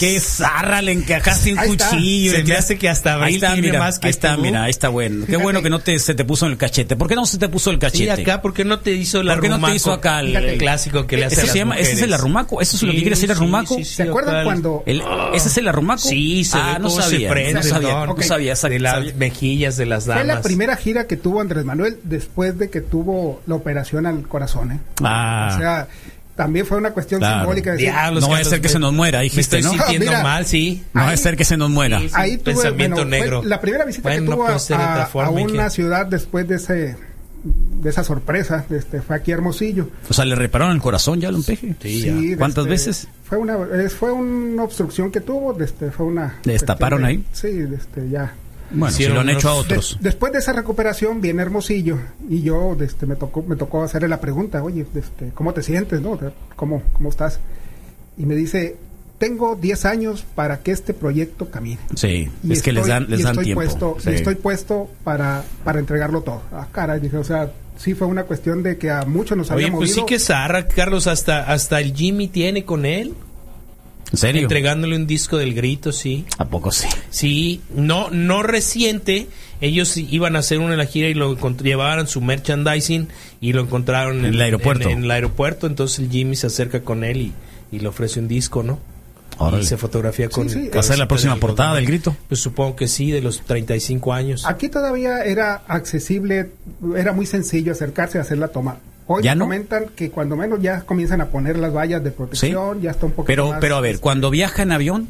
Qué zarra, le encajaste un cuchillo. Se me hace que hasta Abril está, tiene mira, más que ahí está, tú. mira, ahí está bueno. Qué bueno que no te, se te puso en el cachete. ¿Por qué no se te puso el cachete? Sí, acá, ¿por qué no te hizo la ¿Por qué no te hizo acá el, el clásico que le hace ¿Eso a las se llama, ¿Ese es el arrumaco? ¿Eso es lo que Sí, quiere decir sí, arrumaco? sí, sí, ¿Se acuerdan cuando El- ¿Ese es el arrumaco? Sí, se ah, no sabía, no sabía, ¿no? sabía de las mejillas de las damas? fue la primera gira que tuvo Andrés Manuel después de que tuvo la operación al corazón, ¿eh? Ah, O sea, también fue una cuestión Claro. simbólica. de decir, Diablos, no Carlos, ser que se nos muera, Me dijiste, estoy ¿no? sintiendo Mira, mal, sí. No ahí- ser que se nos muera. Sí, sí. ahí tuve, pensamiento bueno, negro. la primera visita Bueno, que no tuvo otra a, forma, a ¿y una ciudad después de ese de esa sorpresa, este, fue aquí a Hermosillo. O sea, le repararon el corazón ya a un peje. Sí, ¿Cuántas este, veces? Fue una es- fue una obstrucción que tuvo, este, fue una ¿Le destaparon de- ahí? Sí, este, ya. Bueno, si lo han hecho a otros. De- después de esa recuperación viene Hermosillo y yo este, me tocó me tocó hacerle la pregunta, oye, este, ¿cómo te sientes? no? ¿Cómo, ¿Cómo estás? Y me dice, tengo 10 años para que este proyecto camine. Sí, Y es que les dan, les y dan estoy tiempo. Puesto, Sí. Y estoy puesto para, para entregarlo todo. Ah, caray, dije, o sea, sí fue una cuestión de que a muchos nos Oye, había pues sí movido. que zarra, Carlos, hasta, hasta el Jimmy tiene con él, ¿En serio? entregándole un disco del grito, sí. ¿A poco sí? Sí, no, no reciente. Ellos iban a hacer una en la gira y lo llevaban su merchandising y lo encontraron En el aeropuerto. En, el aeropuerto, entonces el Jimmy se acerca con él y, y le ofrece un disco, ¿no? Órale. Y se fotografía con. sí. ¿Va a ser la próxima portada del grito? Pues supongo que sí, de los 35 años. Aquí todavía era accesible, era muy sencillo acercarse a hacer la toma. Hoy ¿Ya no? comentan que cuando menos ya comienzan a poner las vallas de Sí. protección, ya está un poco Pero, más, pero a ver, este, cuando viaja en avión,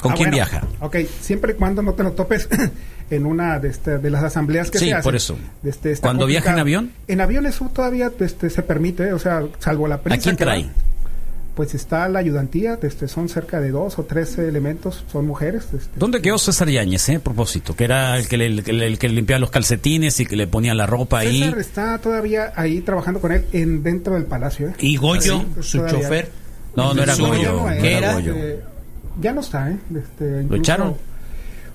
¿con Ah, quién bueno, viaja? Ok, siempre y cuando no te lo topes en una de, este- de las asambleas que Sí, se hacen. por eso. Este, ¿Cuando viaja en avión? En avión eso todavía este, se permite, o sea, salvo la ¿A prensa. quién que va, trae? Pues está la ayudantía, este, son cerca de dos o tres elementos, son mujeres. Este, ¿Dónde quedó César Yáñez, eh? A propósito, que era el que, le, el, que le- el que limpiaba los calcetines y que le ponía la ropa ahí. César está todavía ahí trabajando con él en dentro del palacio. ¿eh? Y Goyo, pues su todavía. chofer. No, no era Goyo. no era era? Goyo. este, ya no está, ¿eh? Este, ¿Lo echaron?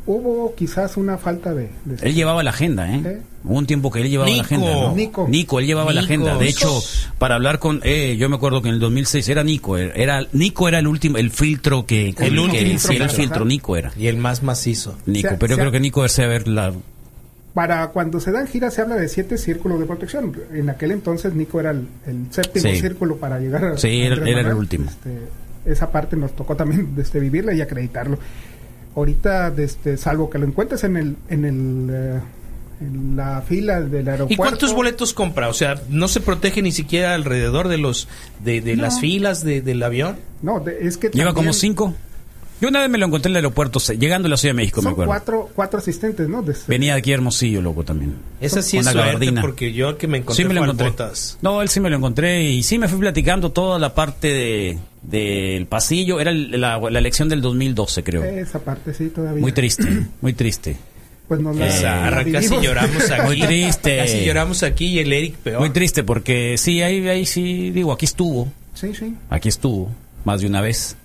Hubo quizás una falta de... de- Él llevaba la agenda, ¿eh? ¿Eh? Hubo un tiempo que él llevaba Nico. la agenda, ¿no? Nico. él llevaba la Nico. agenda. De hecho, para hablar con... Eh, yo me acuerdo que en el 2006 era Nico. Era, Nico era el último, el filtro que... con El que- último sí, filtro el filtro. Nico era. Y el más macizo. Nico, pero yo creo que Nico desea ver la... Para cuando se dan giras se habla de siete círculos de protección. En aquel entonces Nico era el, el séptimo Sí. círculo para llegar a... Sí, a era- el último. Este, esa parte nos tocó también este, vivirla y acreditarlo. Ahorita, este, salvo que lo encuentres en el... En el eh, en la fila del aeropuerto. ¿Y cuántos boletos compra? O sea, no se protege ni siquiera alrededor de los de, de No. las filas de- del avión. No, de- es que Lleva también como cinco. Yo una vez me lo encontré en el aeropuerto, llegando a la Ciudad de México, me Son acuerdo. cuatro, cuatro asistentes, ¿no? De- Venía de aquí a Hermosillo, loco, también. Esa sí es Una suerte gabardina. porque yo el que me encontré Sí me lo encontré. Botas. No, él sí me lo encontré y sí me fui platicando toda la parte de del pasillo. Era el- la, la elección del 2012, creo. Esa parte sí todavía. Muy triste, muy triste. Pues nos la, casi lloramos aquí. Muy triste. Casi lloramos aquí y el Eric peor. Muy triste porque sí, ahí, ahí sí, digo, aquí estuvo, Sí, sí. aquí estuvo, más de una vez.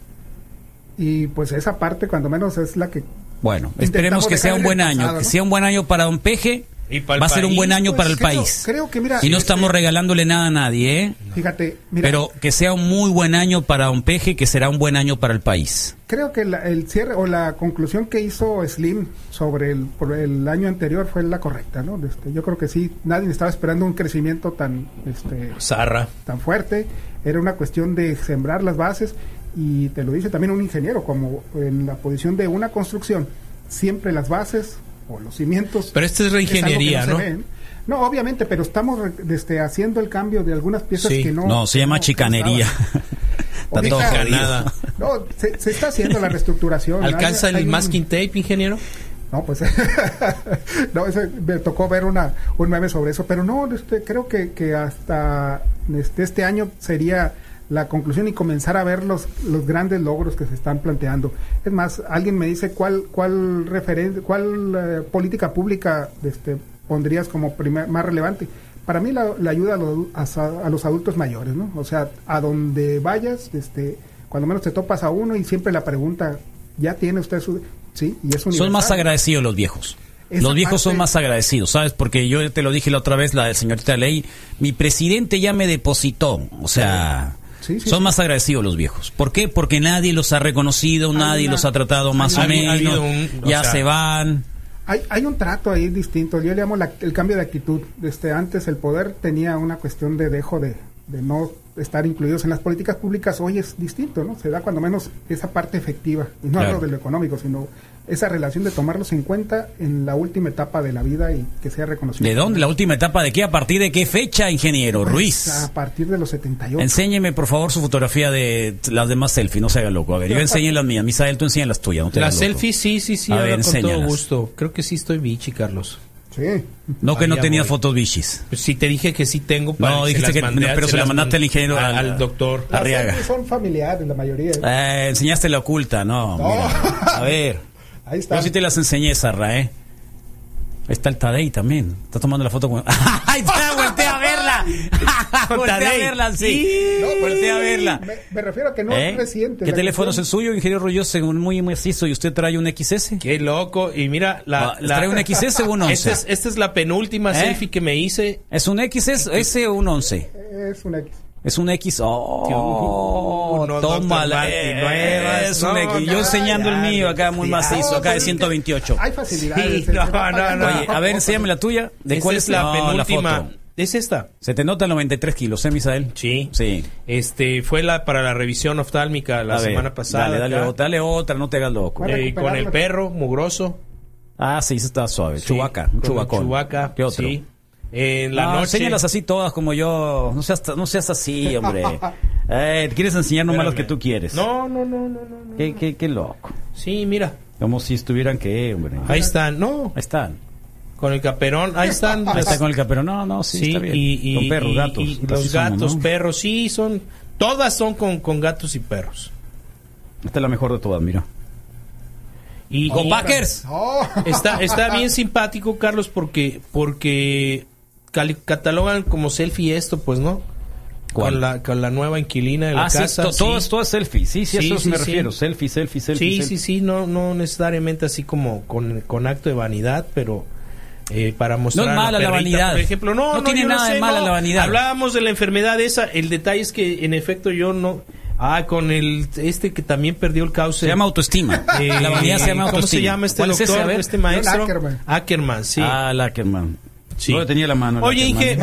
Y pues esa parte, cuando menos, es la que. Bueno, esperemos que sea un en buen año, pasado, que sea un buen año para Don Peje. Y para el Va a ser un buen año pues, para el creo- país. creo que, mira, y no este- estamos regalándole nada a nadie, ¿eh? Fíjate, mira, Pero que sea un muy buen año para Don Peje, que será un buen año para el país. creo que la- el cierre o la conclusión que hizo Slim sobre el, por el año anterior fue la correcta, ¿no? Este, yo creo que sí, nadie estaba esperando un crecimiento tan, este, Zarra. tan fuerte. Era una cuestión de sembrar las bases y te lo dice también un ingeniero, como en la posición de una construcción, siempre las bases o los cimientos. Pero esta es reingeniería, ¿no? No, obviamente, pero estamos re- este, haciendo el cambio de algunas piezas Sí. que no. No, se llama no- chicanería. estaban. Está todo Ahorita- nada. No, se, se está haciendo la reestructuración. ¿Alcanza Hay- hay el un- masking tape, ingeniero? No, pues no, ese- me tocó ver una un meme sobre eso, pero no, este, creo que, que hasta este, este año sería la conclusión y comenzar a ver los, los grandes logros que se están planteando. Es más, alguien me dice cuál cuál referen- cuál eh, política pública este, pondrías como primer- más relevante. Para mí la, la ayuda a los, a, a los adultos mayores, ¿no? O sea, a donde vayas, este, cuando menos te topas a uno y siempre la pregunta, ¿ya tiene usted su...? Sí, y es Son más agradecidos los viejos. los viejos son más agradecidos, ¿sabes? Porque yo te lo dije la otra vez, la de señorita Ley, mi presidente ya me depositó, o sea... son más agradecidos los viejos. ¿Por qué? Porque nadie los ha reconocido, nadie los ha tratado más o menos, ya se van. Hay, hay un trato ahí distinto. Yo le llamo el cambio de actitud. Desde antes el poder tenía una cuestión de dejo de, de no estar incluidos en las políticas públicas hoy es distinto, ¿no? Se da cuando menos esa parte efectiva, y no hablo de lo económico, sino esa relación de tomarlos en cuenta en la última etapa de la vida y que sea reconocido. ¿De dónde? ¿La última etapa de qué? ¿A partir de qué fecha, ingeniero pues, Ruiz? A partir de los 78. Enséñeme, por favor, su fotografía de las demás selfies, no se haga loco. A ver, yo enseñé las mías, Misael, tú enseñas las tuyas, no te Las selfies, sí, sí, sí, a ver, con todo gusto. Creo que sí estoy bichi, Carlos. Sí. No que no tenía fotos bichis. Pues sí te dije que sí tengo. no, dijiste que pero se, la mandaste al ingeniero al, doctor Arriaga. Son familiares la mayoría. Eh, enseñaste la oculta, no. a ver. Ahí está. Yo sí te las enseñé, Sarra, ¿eh? Ahí está el Tadei también. Está tomando la foto con. ¡Ay, está! ¡Voltea a verla! ¡Voltea a verla, sí! No, a verla. Me, refiero a que no es ¿Eh? reciente. ¿Qué teléfono es el suyo, ingeniero Rolloso? Muy macizo. ¿Y usted trae un XS? ¡Qué loco! Y mira, la. ¿Trae un XS o un 11? Esta es, esta es la penúltima ¿Eh? selfie que me hice. ¿Es un XS o un 11? Es un X. Es un X. Oh, no, toma la es un X. Yo enseñando el mío acá muy macizo, acá de 128. Hay facilidades. no, no, no. Oye, a ver, enséñame la tuya. ¿De cuál es la penúltima? Es esta. Se te nota 93 kilos, ¿eh, Misael? Sí. Sí. Este, fue la para la revisión oftálmica la semana pasada. Dale, dale, dale, otra, no te hagas loco. Eh, con el perro, mugroso. Ah, sí, eso está suave. Chubaca, un chubacón. Chubaca. ¿Qué otro? Sí. En la no, noche. Enséñalas así todas como yo. No seas, no seas así, hombre. eh, ¿Quieres enseñar nomás lo que tú quieres? No, no, no, no, no. Qué, qué, qué loco. Sí, mira. Como si estuvieran que, hombre. Ahí están, no. Ahí están. Con el caperón, ahí están. Ahí está con el caperón, no, no, sí, está bien. Y, con perros, gatos. Y los gatos, perros, sí, son. Todas son con, con gatos y perros. Esta es la mejor de todas, mira. Y, ¡Go Packers! Está, está bien simpático, Carlos, porque, porque catalogan como selfie esto, pues, ¿no? Con la, con la nueva inquilina de la ah, casa. Sí, todo, todo es selfie, sí, sí, eso me refiero, selfie, selfie, selfie. Sí, sí, sí, no, no necesariamente así como con, con acto de vanidad, pero eh, para mostrar. No es mala la, vanidad. Por ejemplo, no, no, tiene nada de mala la vanidad. Hablábamos de la enfermedad esa, el detalle es que en efecto yo no. Ah, con el este que también perdió el cauce. Se llama autoestima. Eh, la vanidad se llama autoestima. ¿Cómo se llama este doctor, este maestro? Ackerman. Ackerman, sí. Ah, Ackerman. Sí. tenía la mano. Oye, Inge,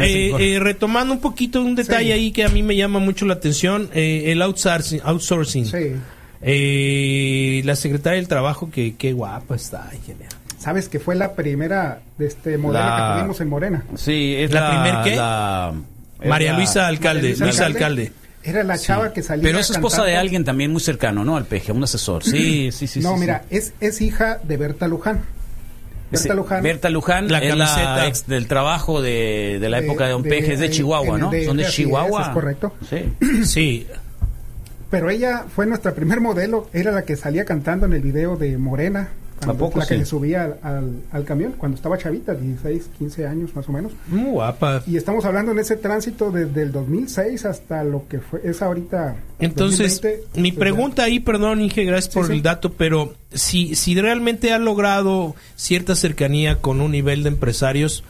eh, eh, retomando un poquito un detalle ahí que a mí me llama mucho la atención, eh, el outsourcing. outsourcing. Sí. la secretaria del Trabajo, que qué guapa está, ingeniero. Sabes que fue la primera de este modelo que tuvimos en Morena. Sí, es la, primera qué? María Luisa Alcalde, Luisa, Alcalde. Era la chava que salía. Pero es esposa de alguien también muy cercano, ¿no? Al peje, un asesor. Sí, sí, sí. No, mira, Es, es hija de Berta Luján. Berta Luján. Berta Luján, la camiseta ex del trabajo de, de la época de Don Peje, es de Chihuahua, ¿no? Son de Chihuahua. Es, correcto. Sí. sí. Pero ella fue nuestra primer modelo, era la que salía cantando en el video de Morena, la que le subía al, al, camión cuando estaba chavita, 16, 15 años más o menos. Muy guapa. Y estamos hablando en ese tránsito desde el 2006 hasta lo que fue es ahorita. Entonces, mi pues pregunta ahí, perdón, Inge, gracias por el dato, pero si, si realmente ha logrado cierta cercanía con un nivel de empresarios,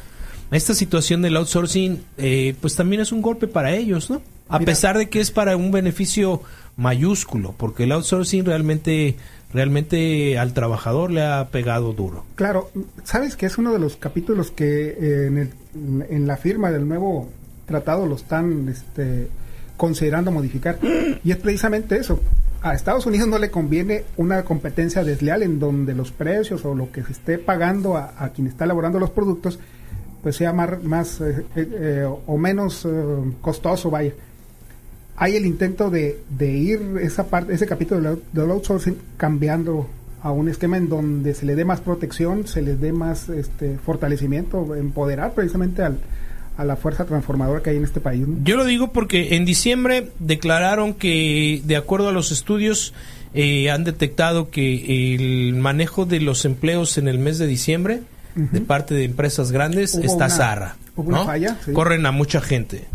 esta situación del outsourcing, eh, pues también es un golpe para ellos, ¿no? A pesar de que es para un beneficio mayúsculo, porque el outsourcing realmente realmente al trabajador le ha pegado duro. Claro, sabes que es uno de los capítulos que eh, en, en, la firma del nuevo tratado lo están este, considerando modificar. Y es precisamente eso. A Estados Unidos no le conviene una competencia desleal en donde los precios o lo que se esté pagando a, quien está elaborando los productos pues sea más, más eh, eh, o menos costoso, vaya hay el intento de, de ir esa parte, ese capítulo del outsourcing cambiando a un esquema en donde se le dé más protección, se le dé más este, fortalecimiento, empoderar precisamente al, a la fuerza transformadora que hay en este país. Yo lo digo porque en diciembre declararon que, de acuerdo a los estudios, eh, han detectado que el manejo de los empleos en el mes de diciembre de parte de empresas grandes está zarra. ¿Hubo una falla? Corren a mucha gente.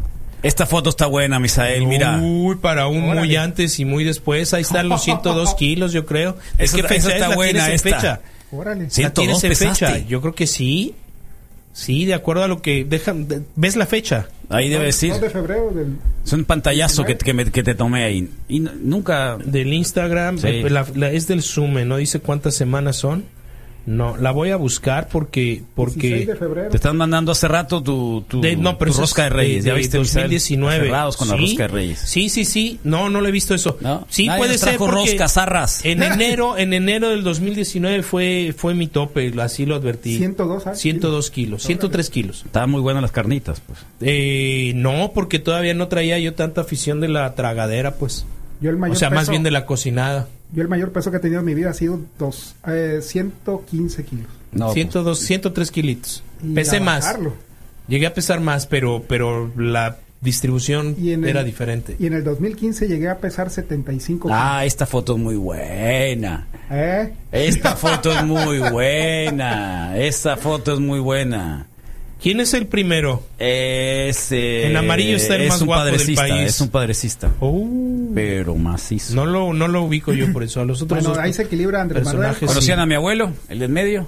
Esta foto está buena, Misael, mira. Uy, para un muy antes y muy después. Ahí están los 102 kilos, yo creo. Es que fecha está buena esta. Fecha? Órale. ¿La tienes en fecha? Yo creo que sí. Sí, de acuerdo a lo que dejan. ¿Ves la fecha? Ahí debe decir. de febrero del... Es un pantallazo que, que, que, te tomé ahí. Y nunca. Del Instagram. Eh, es del Zoom, no dice cuántas semanas son. No, la voy a buscar porque porque te están mandando hace rato tu, tu, rosca de Reyes, ya viste 2019 con la rosca de Reyes. Sí, sí, sí. No, no lo he visto eso. Sí puede ser porque roscas zarras. En enero, en enero del 2019 fue fue mi tope, así lo advertí. 102 102 kilos, 103 kilos. Estaban muy buenas las carnitas, pues. Eh, no, porque todavía no traía yo tanta afición de la tragadera, pues. Yo el mayor o sea, más bien de la cocinada. Yo el mayor peso que he tenido en mi vida ha sido dos, eh, 115 kilos. No, 102, 103 kilitos. Pesé más. Llegué a pesar más, pero, pero la distribución era diferente. Y en el 2015 llegué a pesar 75 kilos. Ah, esta foto es muy buena. ¿Eh? Esta foto es muy buena. Esta foto es muy buena. ¿Quién es el primero? Es, eh, en amarillo está el más guapo del país. Es un padrecista. Oh. Pero macizo. No lo, no lo ubico yo por eso. A los otros bueno, ahí se equilibra Andrés Manuel. ¿Conocían a mi abuelo, el del medio?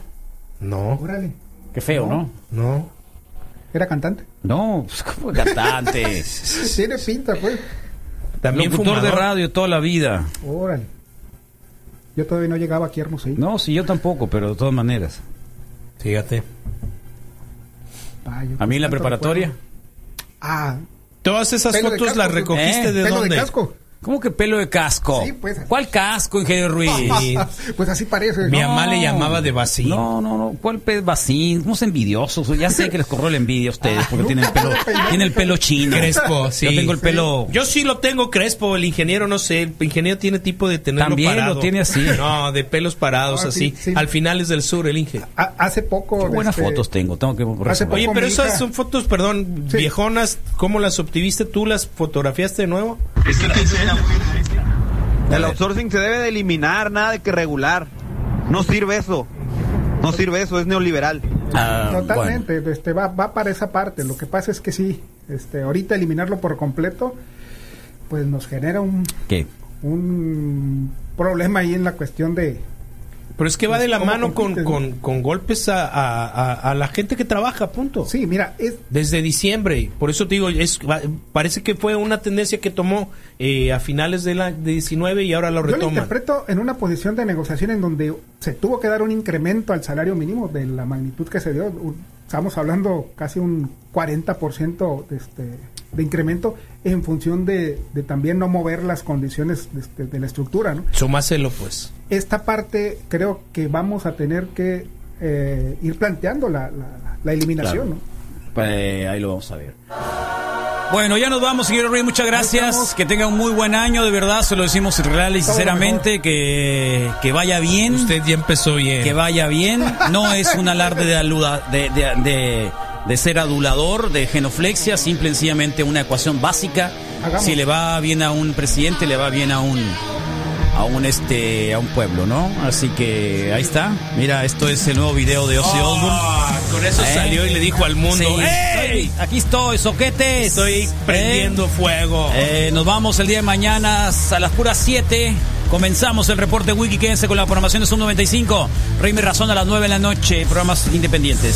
No. Órale. Qué feo, ¿no? No. ¿Era cantante? No, pues como cantante. Tiene pinta, pues. También Locutor de radio toda la vida. Órale. Yo todavía no llegaba aquí a Hermosillo. No, sí, yo tampoco, pero de todas maneras. Fíjate a mí en la preparatoria. Ah. Todas esas fotos las recogiste ¿Eh? de pelo dónde? De casco. ¿Cómo que pelo de casco? Sí, pues. ¿Cuál casco, ingeniero Ruiz? pues así parece. Mi mamá le llamaba de vacín. No, no, no. ¿Cuál pez vacín? Somos envidiosos. Ya sé que les corrió la envidia a ustedes porque tienen el pelo, tiene el pelo chino. Crespo, sí. Yo tengo el pelo. Yo sí lo tengo crespo. El ingeniero, no sé. El ingeniero tiene tipo de tenerlo También lo tiene así. No, de pelos parados, ah, así. Al final es del sur, el Inge. hace poco. buenas este, fotos tengo. Tengo que. Oye, pero esas son fotos, perdón, viejonas. ¿Cómo las obtuviste tú? ¿Las fotografiaste de nuevo? Es que el outsourcing se debe de eliminar, nada de que regular. No sirve eso. No sirve eso, es neoliberal. Ah, Totalmente, este va, va para esa parte. Lo que pasa es que sí, este, ahorita eliminarlo por completo, pues nos genera un, ¿Qué? un problema ahí en la cuestión de, pero es que va de la mano con, con, golpes a, la gente que trabaja, punto. Sí, mira, es... Desde diciembre, por eso te digo, es, parece que fue una tendencia que tomó eh, a finales de la de 19 y ahora lo retoma. Yo lo interpreto en una posición de negociación en donde se tuvo que dar un incremento al salario mínimo de la magnitud que se dio. Estamos hablando casi un 40% de, este, de incremento en función de, también no mover las condiciones de, este, de la estructura. ¿no? Sumáselo, pues esta parte creo que vamos a tener que eh, ir planteando la, la, eliminación. Pues, ahí lo vamos a ver. Bueno, ya nos vamos, señor Rey. Muchas gracias. Que tenga un muy buen año, de verdad. Se lo decimos real y sinceramente. Que, que, vaya bien. Usted ya empezó bien. Que vaya bien. No es un alarde de, aluda, de, de, de, ser adulador, de genoflexia. Simple y sencillamente una ecuación básica. Si le va bien a un presidente, le va bien a un a un este a un pueblo, ¿no? Así que ahí está. Mira, esto es el nuevo video de Ozzy Osbourne. Ah, con eso ¿Eh? salió y le dijo al mundo, ¡Ey! Aquí estoy, soquetes. Estoy prendiendo ¿Eh? fuego. Eh, nos vamos el día de mañana a las puras 7. Comenzamos el reporte Wiki, quédense con la programación de Sub 95. Rey Razón a las 9 de la noche, programas independientes.